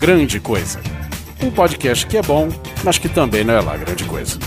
Grande Coisa. Um podcast que é bom, mas que também não é lá grande coisa.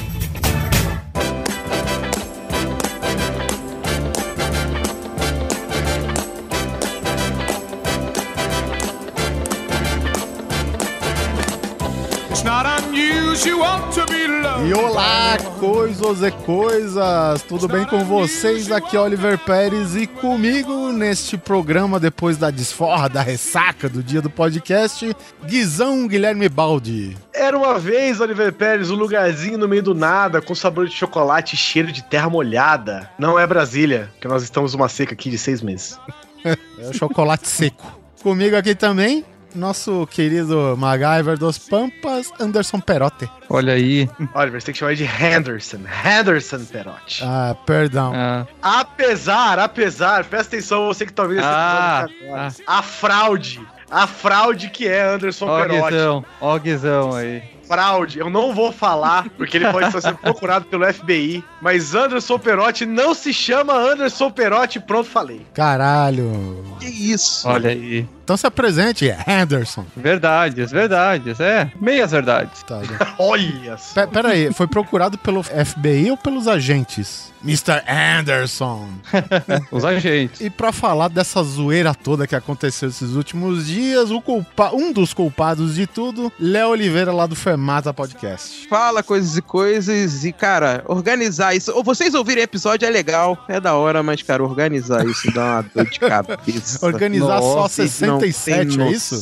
E olá, coisas e coisas! Tudo bem com vocês? Aqui é Oliver Pérez e comigo neste programa, depois da desforra, da ressaca do dia do podcast, Guizão Guilherme Baldi. Era uma vez, Oliver Pérez, um lugarzinho no meio do nada, com sabor de chocolate e cheiro de terra molhada. Não é Brasília, que nós estamos numa seca aqui de seis meses. é chocolate seco. Comigo aqui também, nosso querido MacGyver dos Pampas, Anderson Perotti. Olha aí. Oliver, você tem que chamar de Henderson. Henderson Perotti. Ah, perdão. Ah. Apesar, apesar, presta atenção, você que tá ouvindo esse ah. Ah. A fraude. A fraude que é Anderson ó, Perotti. Guizão, ó, Guizão aí fraude. Eu não vou falar, porque ele pode estar sendo procurado pelo FBI. Mas Anderson Perotti não se chama Anderson Perotti. Pronto, falei. Caralho. Que isso? Olha aí. Então se apresente, Anderson. Verdades, verdades. É, meias verdades. Tá, Olha só. Pera aí, foi procurado pelo FBI ou pelos agentes? Mr. Anderson. Os agentes. E para falar dessa zoeira toda que aconteceu esses últimos dias, o culpa... um dos culpados de tudo, Léo Oliveira lá do Fermata Podcast. Fala coisas e coisas e, cara, organizar isso. Ou vocês ouvirem episódio é legal, é da hora, mas, cara, organizar isso dá uma dor de cabeça. organizar Nossa, só 60 67, é isso?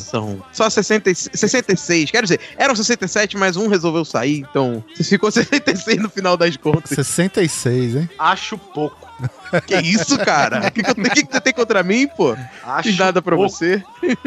Só 60, 66. Quero dizer, eram 67, mas um resolveu sair, então ficou 66 no final das contas. 66, hein? Acho pouco. Que isso, cara? O que, que, que, que, você tem contra mim, pô? Acho Fiz nada pra pouco. você.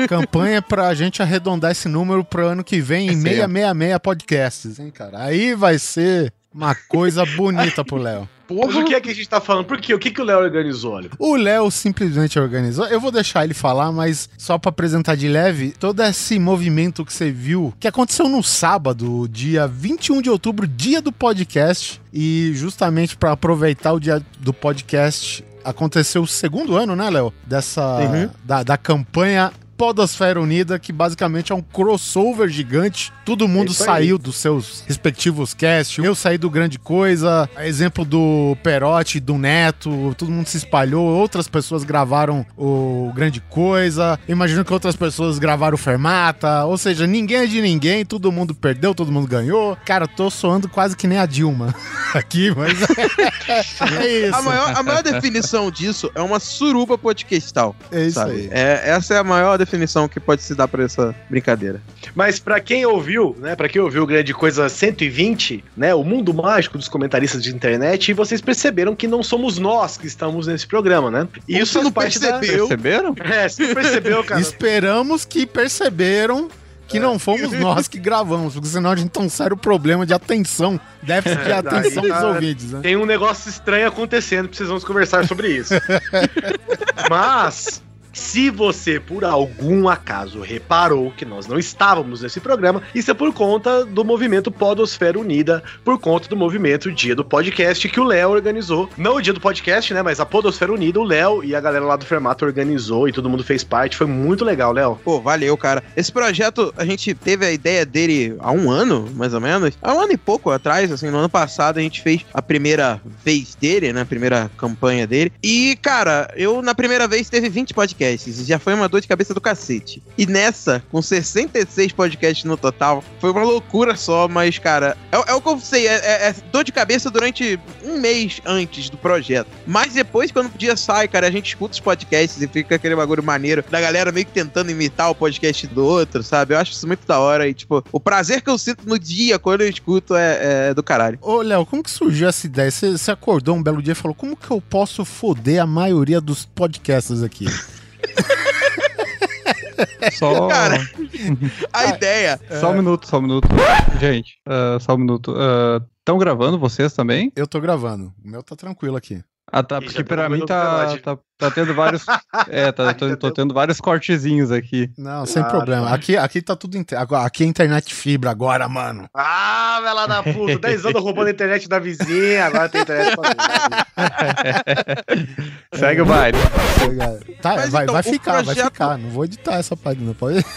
Campanha pra gente arredondar esse número pro ano que vem em é 666 podcasts, hein, cara? Aí vai ser uma coisa bonita pro Léo. Porra. o que é que a gente tá falando? Por quê? O que, que o Léo organizou, olha? O Léo simplesmente organizou. Eu vou deixar ele falar, mas só para apresentar de leve, todo esse movimento que você viu, que aconteceu no sábado, dia 21 de outubro, dia do podcast, e justamente para aproveitar o dia do podcast, aconteceu o segundo ano, né, Léo? Dessa. Uhum. Da, da campanha Podosfera Unida, que basicamente é um crossover gigante. Todo mundo é saiu dos seus respectivos casts. Eu saí do Grande Coisa, exemplo do Perotti, do Neto, todo mundo se espalhou. Outras pessoas gravaram o Grande Coisa. Imagino que outras pessoas gravaram o Fermata. Ou seja, ninguém é de ninguém, todo mundo perdeu, todo mundo ganhou. Cara, tô soando quase que nem a Dilma aqui, mas é, isso. A maior, a maior definição disso é uma suruba podcastal. É isso sabe? aí. É, essa é a maior definição que pode se dar para essa brincadeira. Mas para quem ouviu, né, para quem ouviu Grande Coisa 120, né, o mundo mágico dos comentaristas de internet, e vocês perceberam que não somos nós que estamos nesse programa, né? E isso não percebeu? Da... Perceberam? É, você percebeu, cara. Esperamos que perceberam que não fomos nós que gravamos, porque senão a gente tem um sério problema de atenção, déficit de é, atenção dos ouvintes. Né? Tem um negócio estranho acontecendo, precisamos conversar sobre isso. Mas se você, por algum acaso, reparou que nós não estávamos nesse programa, isso é por conta do movimento Podosfera Unida, por conta do movimento Dia do Podcast que o Léo organizou. Não o Dia do Podcast, né? Mas a Podosfera Unida, o Léo e a galera lá do Fermato organizou e todo mundo fez parte. Foi muito legal, Léo. Pô, valeu, cara. Esse projeto, a gente teve a ideia dele há um ano, mais ou menos. Há um ano e pouco atrás, assim, no ano passado, a gente fez a primeira vez dele, né? A primeira campanha dele. E, cara, eu na primeira vez teve 20 podcasts podcasts. Já foi uma dor de cabeça do cacete. E nessa, com 66 podcasts no total, foi uma loucura só, mas, cara, é, é o que eu sei, é, é, é, dor de cabeça durante um mês antes do projeto. Mas depois, quando o dia sai, cara, a gente escuta os podcasts e fica aquele bagulho maneiro da galera meio que tentando imitar o podcast do outro, sabe? Eu acho isso muito da hora. E, tipo, o prazer que eu sinto no dia quando eu escuto é, é do caralho. Ô, Léo, como que surgiu essa ideia? Você acordou um belo dia e falou: como que eu posso foder a maioria dos podcasts aqui? Só. Cara, a ideia. Só um minuto, só um minuto. Gente, uh, só um minuto. Estão uh, gravando vocês também? Eu tô gravando. O meu tá tranquilo aqui. Ah, tá, porque já pra mim tá, tá, tá tendo vários. É, tá, tô, Já tô deu. tendo vários cortezinhos aqui. Não, sem Ah, problema. tá. Aqui, aqui tá tudo. Inter... Agora, aqui é internet fibra agora, mano. Ah, vai lá da puta. 10 anos roubando a internet da vizinha, agora tem internet pra. Segue o baile. Tá, Mas vai, então, vai ficar, vai projeto- ficar. Não vou editar essa página, pode.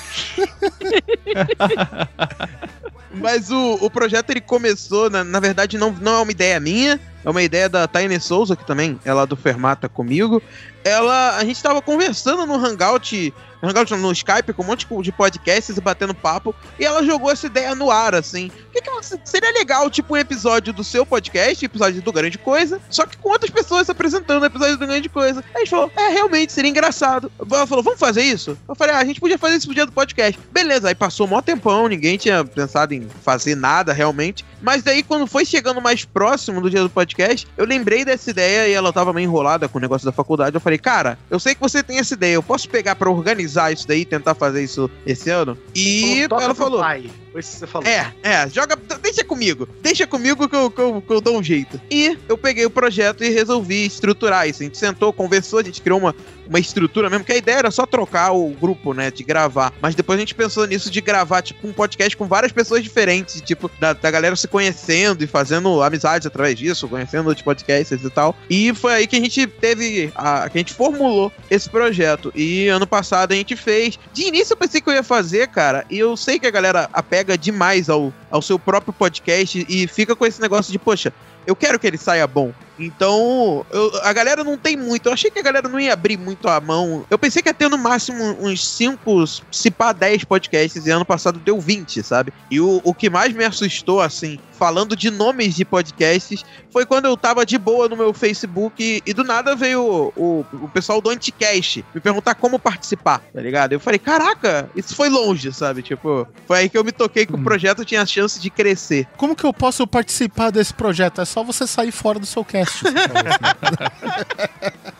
Mas o, o projeto ele começou, na, na verdade, não, não é uma ideia minha, é uma ideia da Taine Souza, que também é lá do Fermata comigo. Ela. A gente tava conversando no Hangout. No não, no Skype com um monte de podcasts e batendo papo. E ela jogou essa ideia no ar, assim. Que que seria legal, tipo, um episódio do seu podcast, episódio do Grande Coisa, só que com outras pessoas apresentando o episódio do Grande Coisa. Aí a gente falou, é, realmente, seria engraçado. Ela falou, vamos fazer isso? Eu falei, ah, a gente podia fazer isso pro dia do podcast. Beleza, aí passou um maior tempão, ninguém tinha pensado em fazer nada realmente. Mas daí, quando foi chegando mais próximo do dia do podcast, eu lembrei dessa ideia e ela tava meio enrolada com o negócio da faculdade. Eu falei, cara, eu sei que você tem essa ideia, eu posso pegar pra organizar isso daí tentar fazer isso esse ano? E ela falou. Pai. Foi isso que você falou. É, é, joga. Deixa comigo. Deixa comigo que eu, que, eu, que eu dou um jeito. E eu peguei o projeto e resolvi estruturar isso. A gente sentou, conversou, a gente criou uma, uma estrutura mesmo, que a ideia era só trocar o grupo, né? De gravar. Mas depois a gente pensou nisso de gravar, tipo, um podcast com várias pessoas diferentes, tipo, da, da galera se conhecendo e fazendo amizades através disso, conhecendo outros podcasts e tal. E foi aí que a gente teve. A, que a gente formulou esse projeto. E ano passado a gente fez. De início eu pensei que eu ia fazer, cara, e eu sei que a galera apega demais ao, ao seu próprio podcast e fica com esse negócio de, poxa, eu quero que ele saia bom. Então, eu- a galera não tem muito. Eu achei que a galera não ia abrir muito a mão. Eu pensei que ia ter no máximo uns 5, se pá 10 podcasts, e ano passado deu 20, sabe? E o, o que mais me assustou, assim, falando de nomes de podcasts, foi quando eu tava de boa no meu Facebook e, e do nada veio o, o, o pessoal do Anticast me perguntar como participar, tá ligado? Eu falei, caraca, isso foi longe, sabe? Tipo, foi aí que eu me toquei que o projeto tinha a chance de crescer. Como que eu posso participar desse projeto? É só você sair fora do seu cast. Assim.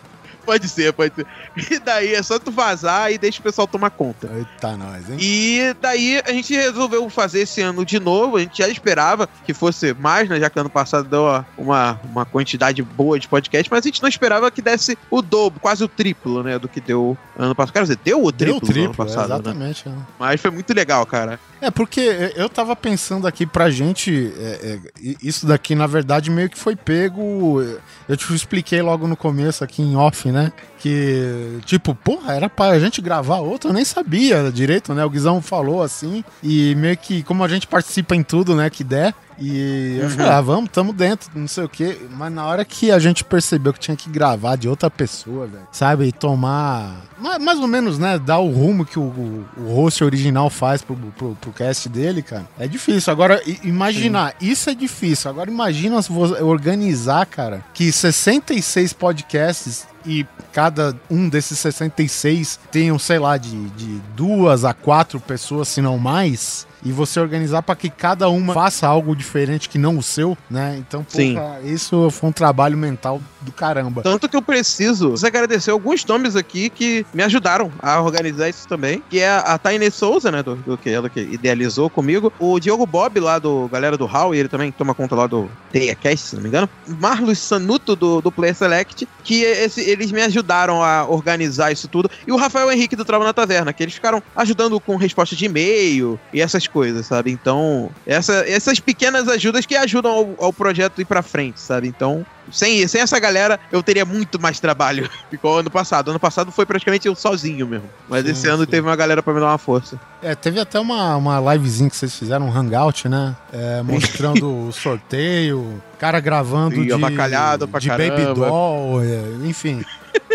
Pode ser, pode ser. E daí é só tu vazar e deixa o pessoal tomar conta. Eita, nós, hein? E daí a gente resolveu fazer esse ano de novo. A gente já esperava que fosse mais, né? Já que ano passado deu uma- uma, quantidade boa de podcast, mas a gente não esperava que desse o dobro, quase o triplo, né? Do que deu ano passado. Quero dizer, deu o Deu triplo, no ano triplo, é, passado. né? exatamente. né? Mas foi muito legal, cara. É, porque eu tava pensando aqui pra gente, é, é, isso daqui na verdade meio que foi pego. Eu te expliquei logo no começo aqui em off, né? Que, tipo, porra, era pra gente gravar outro, eu nem sabia direito, né? O Guizão falou assim, e meio que, como a gente participa em tudo, né, que der. E eu falei, ah, vamos, tamo dentro, não sei o quê. Mas na hora que a gente percebeu que tinha que gravar de outra pessoa, velho, sabe? E tomar. ma- Mais ou menos, né? Dar o rumo que o, o, o host original faz pro, pro, pro cast dele, cara. É difícil. Agora, imaginar, isso é difícil. Agora, imagina se você organizar, cara, que 66 podcasts e cada um desses 66 tenham, sei lá, de, de duas a quatro pessoas, se não mais. E você organizar para que cada uma faça algo diferente que não o seu, né? Então, Sim. porra, isso foi um trabalho mental do caramba. Tanto que eu preciso agradecer alguns nomes aqui que me ajudaram a organizar isso também. Que é a Taine Souza, né? Do, do que ela que idealizou comigo. O Diogo Bob, lá do galera do Hall, e ele também toma conta lá do TeiaCast, se não me engano. Marlos Sanuto, do, do Player Select, que esse- eles me ajudaram a organizar isso tudo. E o Rafael Henrique do Trava na Taverna, que eles ficaram ajudando com resposta de e-mail e essas coisas, sabe? Então, essa- essas pequenas ajudas que ajudam ao, ao projeto ir pra frente, sabe? Então, sem, sem essa galera, eu teria muito mais trabalho. Ficou ano passado. Ano passado foi praticamente eu sozinho mesmo. Mas Sim, esse ano sim. teve uma galera pra me dar uma força. É, teve até uma, uma livezinha que vocês fizeram, um hangout, né? É, mostrando o sorteio, cara gravando E de, avacalhado pra de Baby caramba. Doll, é, enfim.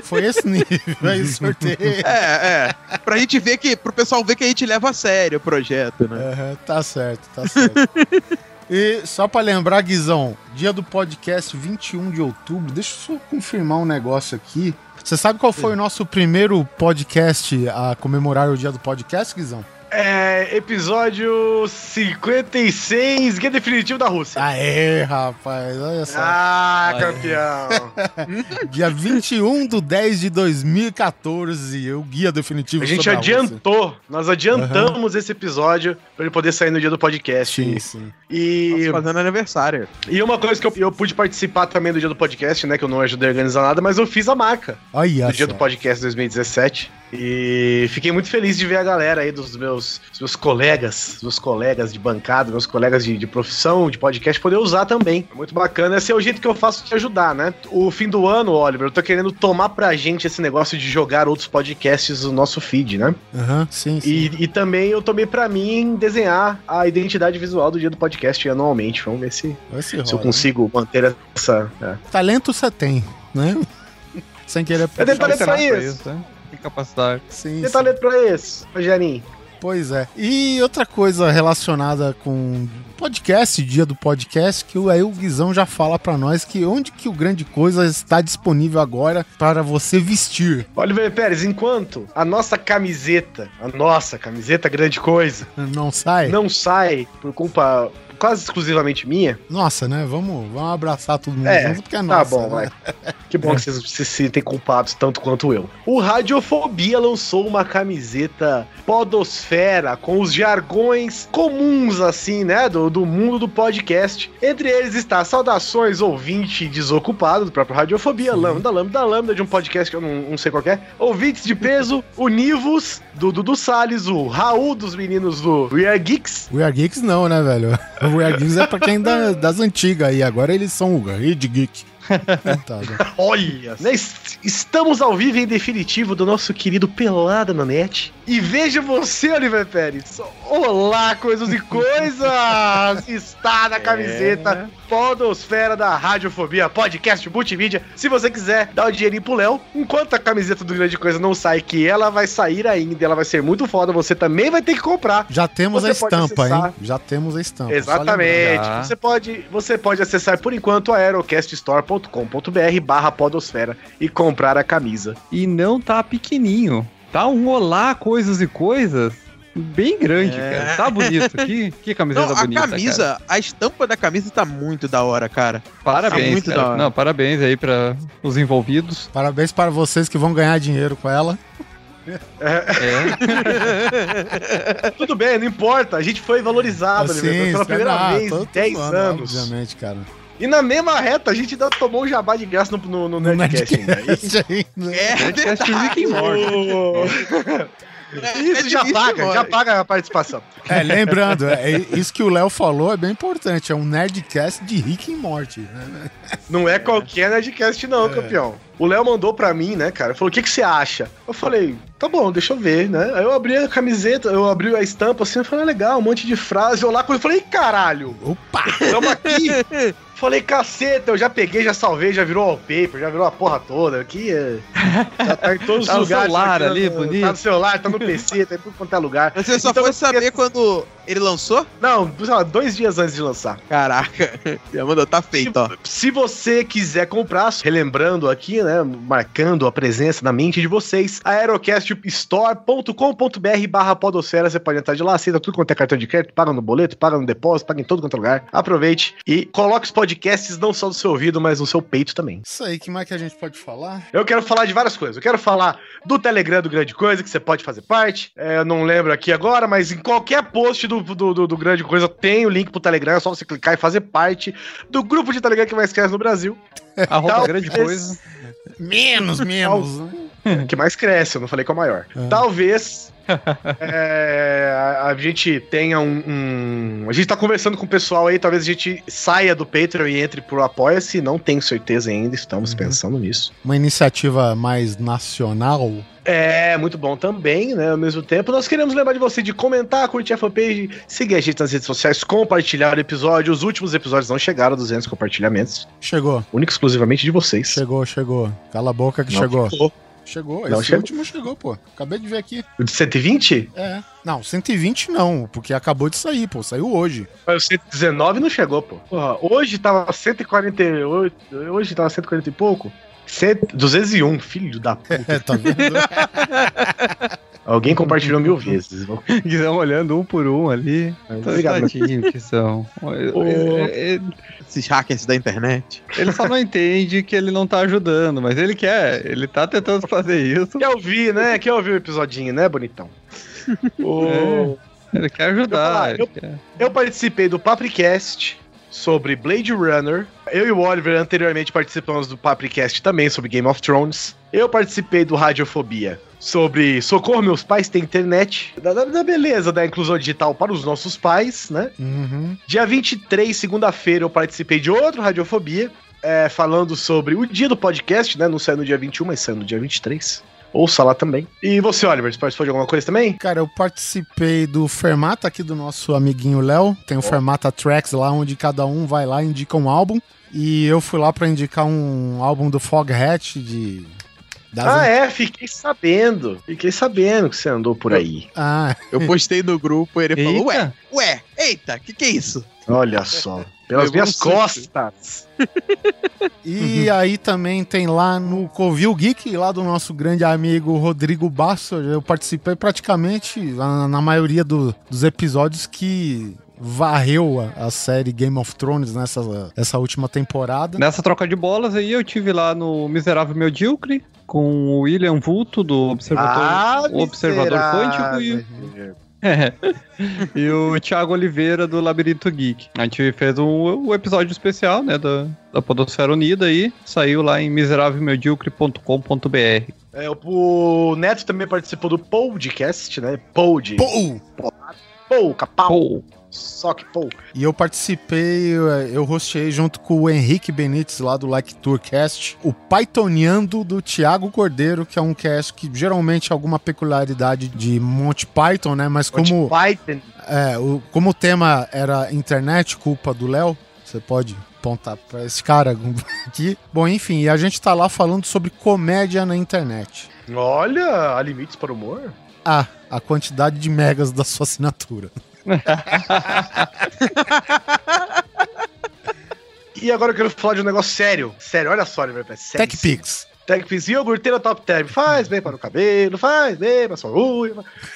Foi esse nível aí, sorteio. É, é. Pra gente ver que. Pro pessoal ver que a gente leva a sério o projeto, né? Aham, tá certo, tá certo. E só pra lembrar, Guizão, dia do podcast 21 de outubro, deixa eu só confirmar um negócio aqui. Você sabe qual foi o nosso primeiro podcast a comemorar o dia do podcast, Guizão? É, episódio 56, Guia Definitivo da Rússia. Aê, rapaz, olha só. Ah, Ai. campeão. Dia 21 de 10 de 2014, o guia definitivo A gente sobre Rússia. adiantou, nós adiantamos esse episódio pra ele poder sair no dia do podcast. Sim, sim. E, Nossa, fazendo aniversário. e uma coisa que eu, eu pude participar também do dia do podcast, né? Que eu não ajudei a organizar nada, mas eu fiz a marca Olha do dia do podcast 2017. E fiquei muito feliz de ver a galera aí dos meus, dos meus colegas, dos meus colegas de bancada, meus colegas de, de profissão, de podcast, poder usar também. Muito bacana. Esse é o jeito que eu faço de ajudar, né? O fim do ano, Oliver, eu tô querendo tomar pra gente esse negócio de jogar outros podcasts no nosso feed, né? Aham, sim, sim. E, e também eu tomei pra mim desenhar a identidade visual do dia do podcast anualmente. Vamos ver se, se se eu rola, né? consigo manter essa. é. Talento você tem, né? Sem querer talento pra Pra isso. né? Capacidade. Sim, sim. talento pra isso, Rogerinho. Pois é. E outra coisa relacionada com podcast, dia do podcast, que o- aí o Guizão já fala pra nós que onde que o Grande Coisa está disponível agora para você vestir. Oliver Pérez, enquanto a nossa camiseta, a nossa camiseta grande coisa, Não sai? não sai por culpa quase exclusivamente minha, Nossa, né? Vamos, vamos abraçar todo mundo É, junto, porque é tá nossa. bom, né? vai. Que bom que vocês se sentem culpados tanto quanto eu. O Radiofobia lançou uma camiseta podosfera com os jargões comuns, assim, né? Do, do mundo do podcast. Entre eles está saudações ouvinte desocupado do próprio Radiofobia, Sim. lambda, lambda, lambda, de um podcast que eu não, não sei qual é. Ouvintes de peso, o Nivos, do Dudu Salles, o Raul dos meninos do We Are Geeks. We Are Geeks não, né, velho? Geeks é pra quem da- das antigas aí. Agora eles são o Red Geek. Coitado. Olha, né, est- estamos ao vivo em definitivo do nosso querido Pelada na Net. E veja você, Oliver Pérez. Olá, coisas e coisas! Está na camiseta Podosfera da Radiofobia, podcast multimídia. Se você quiser dar o dinheirinho pro Léo, enquanto a camiseta do Grande Coisa não sai, que ela vai sair ainda, ela vai ser muito foda, você também vai ter que comprar. Já temos Você a estampa, acessar. hein? Já temos a estampa. Exatamente. Você pode, você pode acessar por enquanto aerocaststore.com.br barra podosfera e comprar a camisa. E não tá pequenininho. Tá um olá, coisas e coisas. Bem grande, É. cara. Tá bonito. Que, que camiseta Não, a bonita. camisa, cara. a estampa da camisa tá muito da hora, cara. Parabéns. tá muito cara. da hora. Não, parabéns aí pra os envolvidos. Parabéns para vocês que vão ganhar dinheiro com ela. É. Tudo bem, não importa. A gente foi valorizado Assim, pela primeira ah, vez em tô 10 zoando, anos. Obviamente, cara. E na mesma reta, a gente ainda tomou um jabá de graça no, no, no No Nerdcast ainda. Nerdcast ainda. É, Podcast Rick and Morty. Isso já difícil, paga, já paga a participação. É, lembrando, é, isso que o Léo falou é bem importante. É um Nerdcast de Rick e Morty. Né? Não é qualquer Nerdcast, não, campeão. O Léo mandou pra mim, né, cara? Falou: o que, que você acha? Eu falei, tá bom, deixa eu ver, né? Aí eu abri a camiseta, eu abri a estampa assim, eu falei, ah, legal, um monte de frase. Eu lá eu falei, caralho, Opa! tamo aqui. Falei, caceta, eu já peguei, já salvei, já virou wallpaper, já virou a porra toda. Aqui é. Já tá em todos Tá no os lugares. celular aqui, ali, no- bonito. Tá no celular, tá no PC, tá em tudo quanto é lugar. Você só Então foi saber quando ele lançou? Não, sei lá, dois dias antes de lançar. Caraca, já mandou, tá feito, ó. Se você quiser comprar, relembrando aqui, né, marcando a presença na mente de vocês, aerocaststore.com.br barra podosfera, você pode entrar de lá, aceita tudo quanto é cartão de crédito, paga no boleto, paga no depósito, paga em todo quanto é lugar. Aproveite e coloque os podcasts não só no seu ouvido, mas no seu peito também. Isso aí, que mais que a gente pode falar? Eu quero falar de várias coisas. Eu quero falar do Telegram do Grande Coisa, que você pode fazer parte. É, eu não lembro aqui agora, mas em qualquer post do, do, do- do Grande Coisa tem o link pro Telegram. É só você clicar e fazer parte do grupo de Telegram que mais cresce no Brasil. Arroba Talvez- grande coisa. Menos, menos. que mais cresce, eu não falei qual é o maior. Ah. Talvez é, a, a gente tenha um, um- A gente tá conversando com o pessoal aí, talvez a gente saia do Patreon e entre pro Apoia-se. Não tenho certeza ainda, estamos Uhum. pensando nisso. Uma iniciativa mais nacional. É, muito bom também, né? Ao mesmo tempo, nós queremos lembrar de você de comentar, curtir a fanpage, seguir a gente nas redes sociais, compartilhar o episódio. Os últimos episódios não chegaram a 200 compartilhamentos, Chegou, único exclusivamente de vocês. chegou, chegou. Cala a boca que Não chegou. ficou. Chegou, Não esse chegou. último chegou, pô. Acabei de ver aqui. O de 120? É. Não, 120 não, porque acabou de sair, pô. Saiu hoje. Mas o 119 não chegou, pô. Porra, hoje tava 148. Hoje tava 140 e pouco. 100, 201, filho da puta. É, tá vendo? Alguém compartilhou mil vezes. Que estão olhando um por um ali. Obrigado. Tadinho que são. É, é, Esses hackers da internet. Ele só não entende que ele não tá ajudando, mas ele quer. Ele tá tentando fazer isso. Quer ouvir, né? Quer ouvir o episodinho, né, bonitão? O- Ele quer ajudar. Eu- ele quer. Eu participei do Papricast sobre Blade Runner. Eu e o Oliver anteriormente participamos do Papricast também sobre Game of Thrones. Eu participei do Radiofobia sobre Socorro Meus Pais Tem Internet. Da, da- da beleza da inclusão digital para os nossos pais, né? Uhum. Dia 23, segunda-feira, eu participei de outro Radiofobia, é, falando sobre o dia do podcast, né? Não saiu no dia 21, mas saiu no dia 23. Ouça lá também. E você, Oliver, você participou de alguma coisa também? Cara, eu participei do Fermata aqui do nosso amiguinho Léo. Tem o Fermata Tracks lá, onde cada um vai lá e indica um álbum. E eu fui lá pra indicar um álbum do Foghat de. das Ah, é, fiquei sabendo. Fiquei sabendo que você andou por aí. Ah, Eu postei no grupo e ele falou, ué, Eita. ué, eita, que que é isso? Olha só. Pelas Levou minhas costas. E aí também tem lá no Covil Geek, lá do nosso grande amigo Rodrigo Basso. Eu participei praticamente na, na maioria do- dos episódios que varreu a, a série Game of Thrones nessa essa última temporada. Nessa troca de bolas aí, eu tive lá no Miserável Medíocre com o William Vulto do Observador, o Observador Quântico e, É. e o Thiago Oliveira do Labirinto Geek. A gente fez um, um episódio especial, né, da, da Podosfera Unida aí, saiu lá em miserávelmedíocre.com.br. É, o o Neto também participou do podcast, né? Pod. Pou! Pou, capau. Pô, Só que pou. E eu participei, eu hosteei junto com o Henrique Benites lá do Like Tourcast, o Pythoniando do Thiago Cordeiro, que é um cast que geralmente é alguma peculiaridade de Monty Python, né? Mas como, Python. é, o, como o tema era internet, culpa do Léo, você pode apontar pra esse cara aqui. Bom, enfim, e a gente tá lá falando sobre comédia na internet. Olha, há limites para o humor. Ah, a quantidade de megas da sua assinatura. E agora eu quero falar de um negócio sério. Sério, olha só, Oliver. é sério. TechPix. TechPix. Iogurteira Top Term. Faz bem para o cabelo, faz bem para a sua.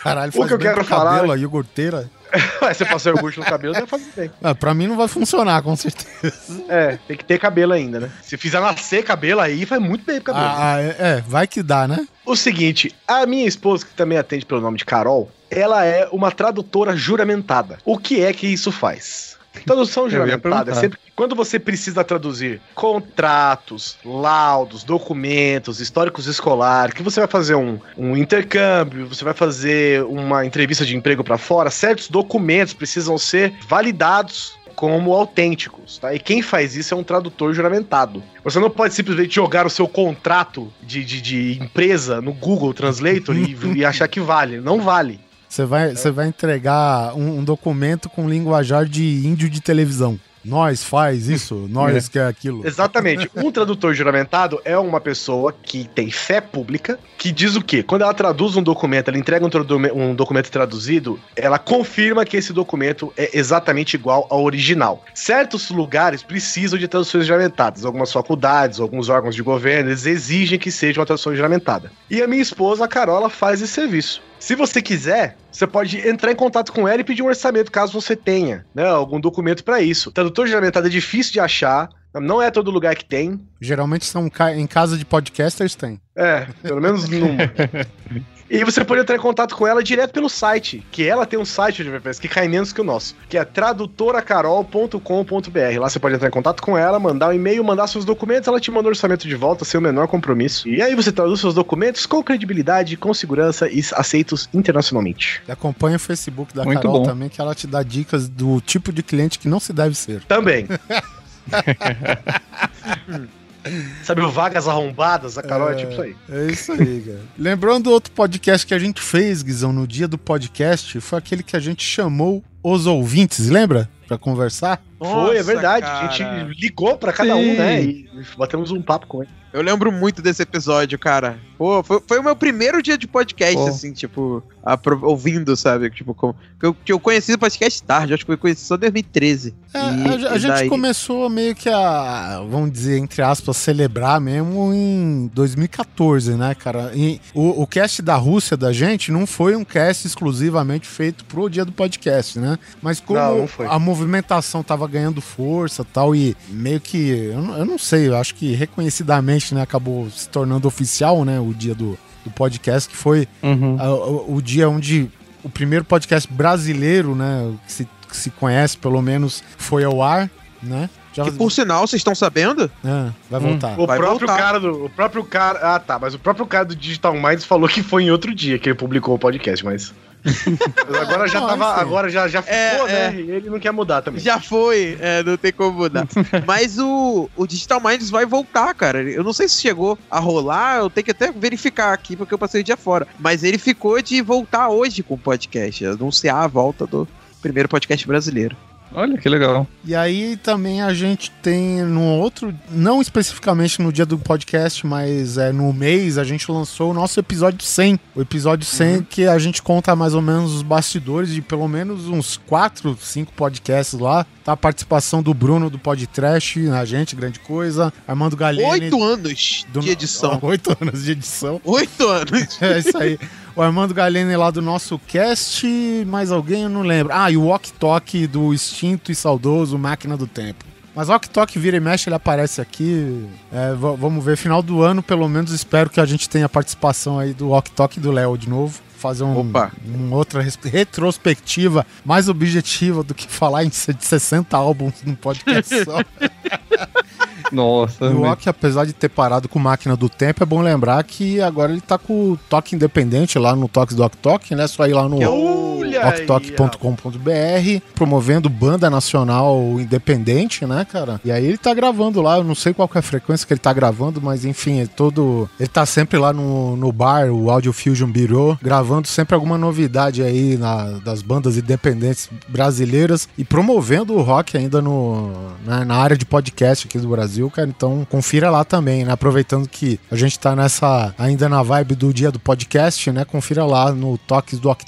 Caralho, O faz que eu quero pro cabelo, falar- a iogurteira. Você passar iogurte no cabelo, deve fazer bem. Ah, pra mim não vai funcionar, com certeza. É, tem que ter cabelo ainda, né? Se fizer nascer cabelo aí, faz muito bem pro cabelo. Ah, ah, é, é, vai que dá, né? O seguinte, a minha esposa, que também atende pelo nome de Carol, ela é uma tradutora juramentada. O que é que isso faz? Tradução juramentada é sempre quando você precisa traduzir contratos, laudos, documentos, históricos escolares, que você vai fazer um, um intercâmbio, você vai fazer uma entrevista de emprego para fora, certos documentos precisam ser validados como autênticos, tá? E quem faz isso é um tradutor juramentado. Você não pode simplesmente jogar o seu contrato de, de, de empresa no Google Translator e, e achar que vale. Não vale. Você vai, você vai entregar um, um documento com linguajar de índio de televisão. Nós faz isso, nós quer aquilo. Exatamente. Um tradutor juramentado é uma pessoa que tem fé pública, que diz o quê? Quando ela traduz um documento, ela entrega um, um documento traduzido, ela confirma que esse documento é exatamente igual ao original. Certos lugares precisam de traduções juramentadas. Algumas faculdades, alguns órgãos de governo, eles exigem que seja uma tradução juramentada. E a minha esposa, a Carola, faz esse serviço. Se você quiser, você pode entrar em contato com ela e pedir um orçamento caso você tenha, né, algum documento para isso. Tradutor juramentado é difícil de achar, não é todo lugar que tem. Geralmente são ca- em casa de podcasters tem. É, pelo menos numa. E você pode entrar em contato com ela direto pelo site, que ela tem um site de VPS que cai menos que o nosso, que é tradutoracarol.com.br. Lá você pode entrar em contato com ela, mandar um e-mail, mandar seus documentos, ela te manda o orçamento de volta sem o menor compromisso. E aí você traduz seus documentos com credibilidade, com segurança e aceitos internacionalmente. E acompanha o Facebook da Muito Carol bom. também, que ela te dá dicas do tipo de cliente que não se deve ser. Também. Sabe o Vagas Arrombadas? A Carol é, tipo isso aí. É isso aí, cara. Lembrando do outro podcast que a gente fez, Guizão, no dia do podcast, foi aquele que a gente chamou os ouvintes, lembra? Pra conversar? Foi, é Nossa, verdade. cara. A gente ligou pra cada um, Sim. né? E batemos um papo com ele. Eu lembro muito desse episódio, cara. Pô, foi, foi o meu primeiro dia de podcast, Pô. assim, tipo, a, ouvindo, sabe? Tipo, com, que, eu, que eu conheci o podcast tarde, acho que eu conheci só em 2013. É, e, a, a gente daí... começou meio que a, vamos dizer, entre aspas, celebrar mesmo em 2014, né, cara? E o, o cast da Rússia da gente não foi um cast exclusivamente feito pro dia do podcast, né? Mas como não, não a movimentação tava ganhando força tal, e meio que, eu, eu não sei, eu acho que reconhecidamente, né, acabou se tornando oficial, né? o dia do, do podcast, que foi uhum. a, o, o, dia onde o primeiro podcast brasileiro, né, que se, que se conhece pelo menos, foi ao ar, né? Já... Que por sinal, vocês estão sabendo? É, vai voltar. Hum. O vai próprio voltar. cara do. O próprio cara. Ah, tá. Mas o próprio cara do Digital Minds falou que foi em outro dia que ele publicou o podcast, mas. Agora já tava. Agora já, já ficou, é, né? É. Ele não quer mudar também. Já foi, é, não tem como mudar. Mas o, o Digital Minds vai voltar, cara. Eu não sei se chegou a rolar, eu tenho que até verificar aqui, porque eu passei o dia fora. Mas ele ficou de voltar hoje com o podcast, anunciar a volta do primeiro podcast brasileiro. Olha que legal. E aí também a gente tem no outro, não especificamente no dia do podcast, mas é no mês, a gente lançou o nosso episódio 100. O episódio 100 uhum. que a gente conta mais ou menos os bastidores de pelo menos uns 4, 5 podcasts lá. Tá a participação do Bruno do Podcast, a gente, grande coisa. Armando Galini. Oito anos do... de edição. Oito anos de edição. Oito anos. é isso aí. O Armando Galene lá do nosso cast, mais alguém eu não lembro. Ah, e o Walk Talk do extinto e saudoso Máquina do Tempo. Mas o Ok Talk vira e mexe, ele aparece aqui. É, vamos ver, final do ano, pelo menos espero que a gente tenha participação aí do Ok Talk do Léo de novo. Fazer um, uma outra retrospectiva mais objetiva do que falar em 60 álbuns num podcast só. Nossa. E o Ok, apesar de ter parado com máquina do tempo, é bom lembrar que agora ele tá com o toque independente lá no Toques do Ok né? Só ir lá no oktok.com.br, promovendo banda nacional independente, né, cara? E aí ele tá gravando lá, eu não sei qual é a frequência que ele tá gravando, mas enfim, ele todo. Ele tá sempre lá no, no bar, o Audio Fusion Bureau, gravando sempre alguma novidade aí na, das bandas independentes brasileiras e promovendo o rock ainda no, na, na área de podcast aqui do Brasil. Brasil, cara. Então confira lá também, né? Aproveitando que a gente tá nessa ainda na vibe do dia do podcast, né? Confira lá no Toques do Ok.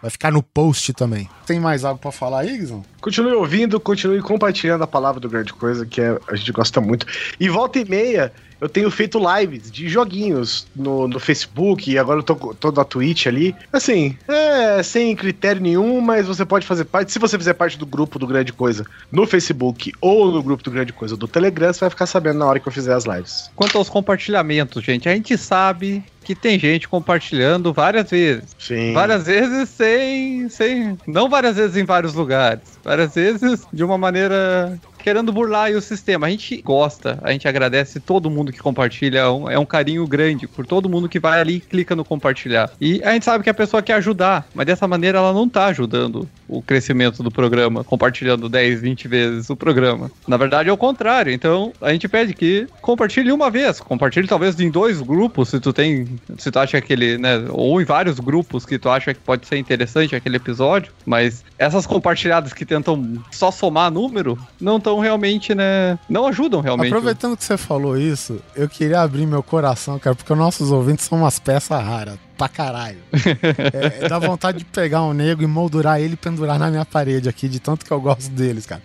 Vai ficar no post também. Tem mais algo para falar aí? Continue ouvindo, continue compartilhando a palavra do Grande Coisa, que é, a gente gosta muito. E volta e meia, eu tenho feito lives de joguinhos no, no Facebook, e agora eu tô, tô na Twitch ali. Assim, é sem critério nenhum, mas você pode fazer parte. Se você fizer parte do grupo do Grande Coisa no Facebook ou no grupo do Grande Coisa do Telegram, você vai ficar sabendo na hora que eu fizer as lives. Quanto aos compartilhamentos, gente, a gente sabe que tem gente compartilhando várias vezes. Sim. Várias vezes sem, sem. Não várias vezes em vários lugares. Várias vezes de uma maneira querendo burlar o sistema. A gente gosta, a gente agradece todo mundo que compartilha, é um, é um carinho grande por todo mundo que vai ali e clica no compartilhar. E a gente sabe que a pessoa quer ajudar, mas dessa maneira ela não tá ajudando o crescimento do programa, compartilhando 10, 20 vezes o programa. Na verdade é o contrário, então a gente pede que compartilhe uma vez, compartilhe talvez em dois grupos, se tu tem, se tu acha aquele, né, ou em vários grupos que tu acha que pode ser interessante aquele episódio, mas essas compartilhadas que tentam só somar número, não estão realmente, né? Não ajudam realmente. Aproveitando que você falou isso, eu queria abrir meu coração, cara, porque nossos ouvintes são umas peças raras pra caralho. é, dá vontade de pegar um nego e moldurar ele e pendurar na minha parede aqui, de tanto que eu gosto deles, cara.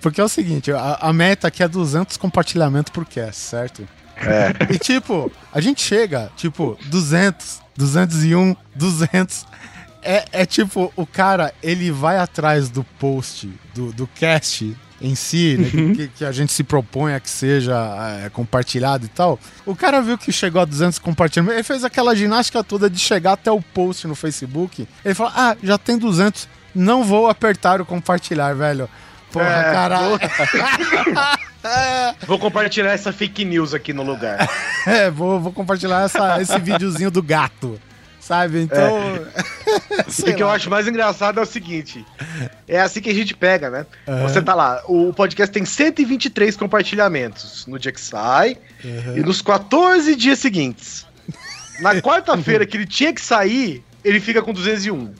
Porque é o seguinte, a, a meta aqui é 200 compartilhamentos por cast, certo? É. E tipo, a gente chega, tipo, 200, 201, 200 é, é tipo, o cara, ele vai atrás do post, do, do cast em si, né, uhum. que, que, a gente se propõe a que seja é, compartilhado e tal. O cara viu que chegou a 200 compartilhamentos, ele fez aquela ginástica toda de chegar até o post no Facebook. Ele falou: Ah, já tem 200, não vou apertar o compartilhar, velho. Porra, é, caralho. Vou... vou compartilhar essa fake news aqui no lugar. é, vou, vou compartilhar essa, esse videozinho do gato. Sabe? Então. É. o que eu acho mais engraçado é o seguinte: é assim que a gente pega, né? Uhum. Você tá lá, o podcast tem 123 compartilhamentos no dia que sai uhum. e nos 14 dias seguintes. Na quarta-feira que ele tinha que sair, ele fica com 201.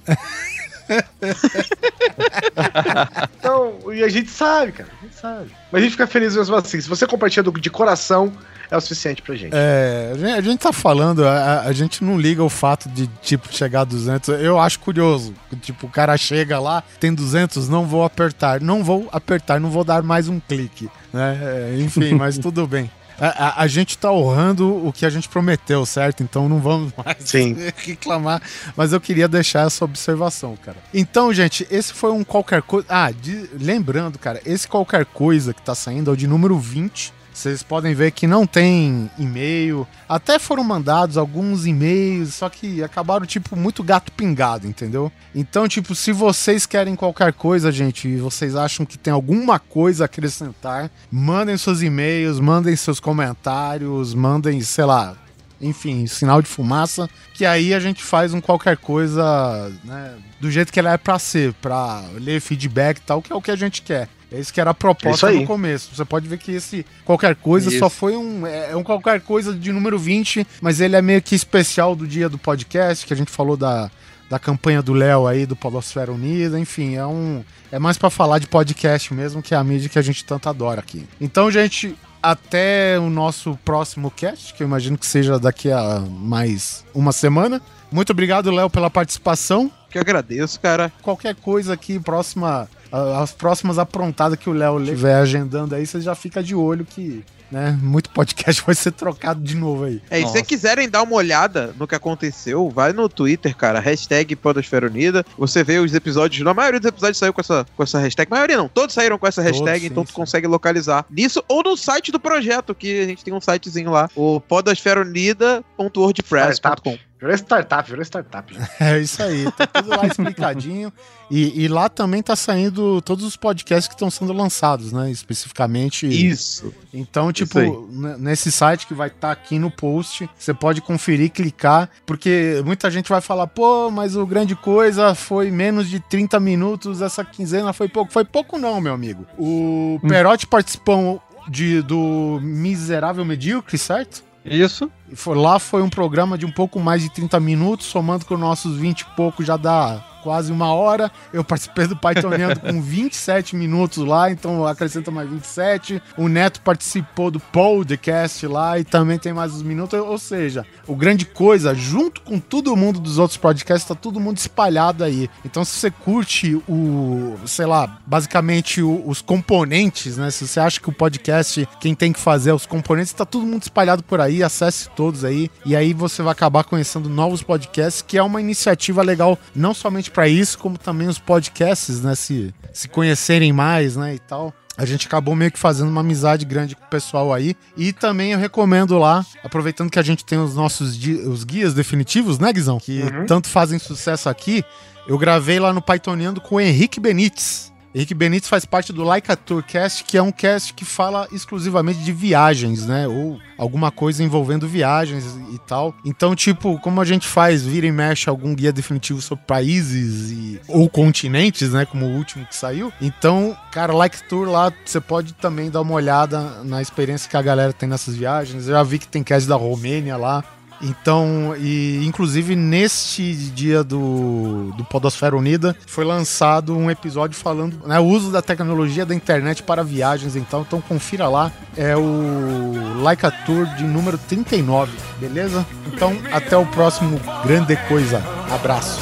então, e a gente sabe, cara. A gente sabe. Mas a gente fica feliz mesmo assim. Se você compartilha de coração, é o suficiente pra gente. É, a gente tá falando, a, a, gente não liga o fato de, tipo, chegar a 200. Eu acho curioso. Tipo, o cara chega lá, tem 200, não vou apertar. Não vou apertar, não vou dar mais um clique. Né? É, enfim, mas tudo bem. A, a, a, gente tá honrando o que a gente prometeu, certo? Então não vamos mais Sim. reclamar. Mas eu queria deixar essa observação, cara. Então, gente, esse foi um qualquer coisa. Ah, de... lembrando, cara, esse qualquer coisa que tá saindo é o de número 20. Vocês podem ver que não tem e-mail. Até foram mandados alguns e-mails, só que acabaram, tipo, muito gato pingado, entendeu? Então, tipo, se vocês querem qualquer coisa, gente, e vocês acham que tem alguma coisa a acrescentar, mandem seus e-mails, mandem seus comentários, mandem, sei lá, enfim, sinal de fumaça, que aí a gente faz um qualquer coisa, né, do jeito que ela é para ser, para ler feedback e tal, que é o que a gente quer. É isso que era a proposta no começo. Você pode ver que esse qualquer coisa isso. só foi um. É, é um qualquer coisa de número 20, mas ele é meio que especial do dia do podcast, que a gente falou da, da campanha do Léo aí, do Polosfera Unida, enfim, é um. É mais para falar de podcast mesmo, que é a mídia que a gente tanto adora aqui. Então, gente, até o nosso próximo cast, que eu imagino que seja daqui a mais uma semana. Muito obrigado, Léo, pela participação. Que agradeço, cara. Qualquer coisa aqui, próxima as próximas aprontadas que o Léo estiver agendando aí, você já fica de olho que né? Muito podcast vai ser trocado de novo aí. É, e se quiserem dar uma olhada no que aconteceu, vai no Twitter, cara, hashtag Podosfera Unida. Você vê os episódios, na maioria dos episódios saiu com essa, com essa hashtag. A maioria não, todos saíram com essa hashtag, todos, então sim, tu sim. consegue localizar nisso ou no site do projeto, que a gente tem um sitezinho lá, o podosferaunida.wordpress.com. Virou startup, virou startup. É isso aí, tá tudo lá explicadinho. E, e, lá também tá saindo todos os podcasts que estão sendo lançados, né? Especificamente. Isso. Então, tipo, isso nesse site que vai estar tá aqui no post, você pode conferir, clicar, porque muita gente vai falar, pô, mas o grande coisa foi menos de 30 minutos, essa quinzena foi pouco. Foi pouco, não, meu amigo. O hum. Perotti participou de, do Miserável Medíocre, certo? Isso. Lá foi um programa de um pouco mais de 30 minutos, somando com nossos 20 e pouco já dá quase uma hora. Eu participei do Pythoniano com 27 minutos lá, então acrescenta mais 27. O Neto participou do podcast lá e também tem mais uns minutos. Ou seja, o grande coisa, junto com todo mundo dos outros podcasts, tá todo mundo espalhado aí. Então, se você curte o, sei lá, basicamente o, os componentes, né? Se você acha que o podcast, quem tem que fazer é os componentes, tá todo mundo espalhado por aí, acesse todos aí. E aí você vai acabar conhecendo novos podcasts, que é uma iniciativa legal, não somente para isso, como também os podcasts, né, se, se conhecerem mais, né, e tal. A gente acabou meio que fazendo uma amizade grande com o pessoal aí. E também eu recomendo lá, aproveitando que a gente tem os nossos os guias definitivos, né, Guizão? Que uhum. tanto fazem sucesso aqui. Eu gravei lá no Pythoniando com o Henrique Benites. Henrique Benítez faz parte do Like a Tour Cast, que é um cast que fala exclusivamente de viagens, né? Ou alguma coisa envolvendo viagens e tal. Então, tipo, como a gente faz, vira e mexe algum guia definitivo sobre países e, ou continentes, né? Como o último que saiu. Então, cara, Like Tour lá, você pode também dar uma olhada na experiência que a galera tem nessas viagens. Eu já vi que tem cast da Romênia lá. Então, e inclusive neste dia do, do Podosfera Unida foi lançado um episódio falando né, o uso da tecnologia da internet para viagens. Então, então confira lá. É o Like a Tour de número 39, beleza? Então, até o próximo Grande Coisa. Abraço.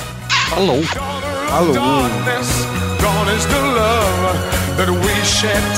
Falou. Falou. and